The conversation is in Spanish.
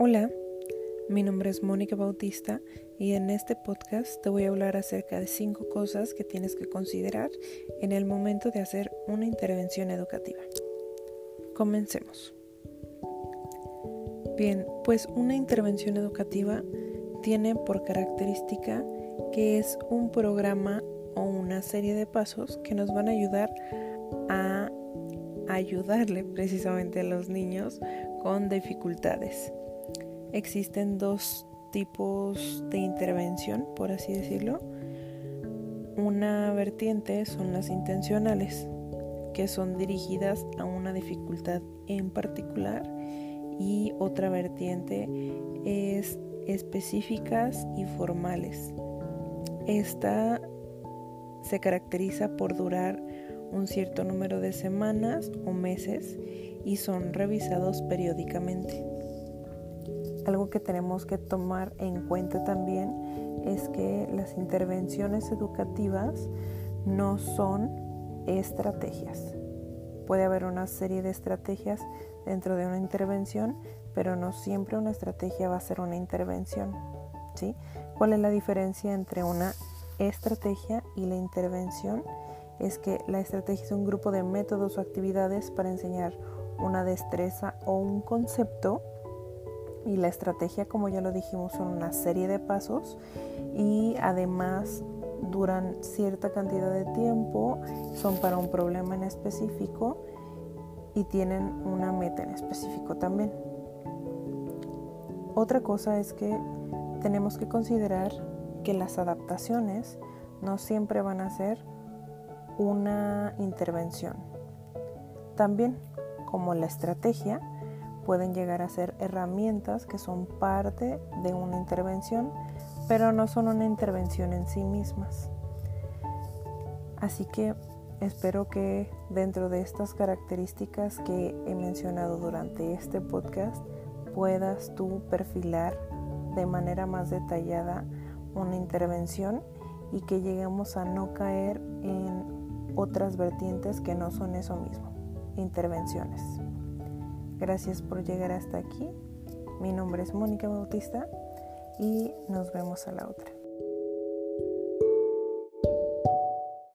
Hola, mi nombre es Mónica Bautista y en este podcast te voy a hablar acerca de cinco cosas que tienes que considerar en el momento de hacer una intervención educativa. Comencemos. Bien, pues una intervención educativa tiene por característica que es un programa o una serie de pasos que nos van a ayudar a ayudarle precisamente a los niños con dificultades. Existen dos tipos de intervención, por así decirlo. Una vertiente son las intencionales, que son dirigidas a una dificultad en particular, y otra vertiente es específicas y formales. Esta se caracteriza por durar un cierto número de semanas o meses y son revisados periódicamente. Algo que tenemos que tomar en cuenta también es que las intervenciones educativas no son estrategias. Puede haber una serie de estrategias dentro de una intervención, pero no siempre una estrategia va a ser una intervención. ¿sí? ¿Cuál es la diferencia entre una estrategia y la intervención? Es que la estrategia es un grupo de métodos o actividades para enseñar una destreza o un concepto y la estrategia, como ya lo dijimos, son una serie de pasos y además duran cierta cantidad de tiempo, son para un problema en específico y tienen una meta en específico también. Otra cosa es que tenemos que considerar que las adaptaciones no siempre van a ser una intervención. También, como la estrategia, pueden llegar a ser herramientas que son parte de una intervención, pero no son una intervención en sí mismas. Así que espero que dentro de estas características que he mencionado durante este podcast puedas tú perfilar de manera más detallada una intervención y que lleguemos a no caer en otras vertientes que no son eso mismo, intervenciones. Gracias por llegar hasta aquí. Mi nombre es Mónica Bautista y nos vemos a la otra.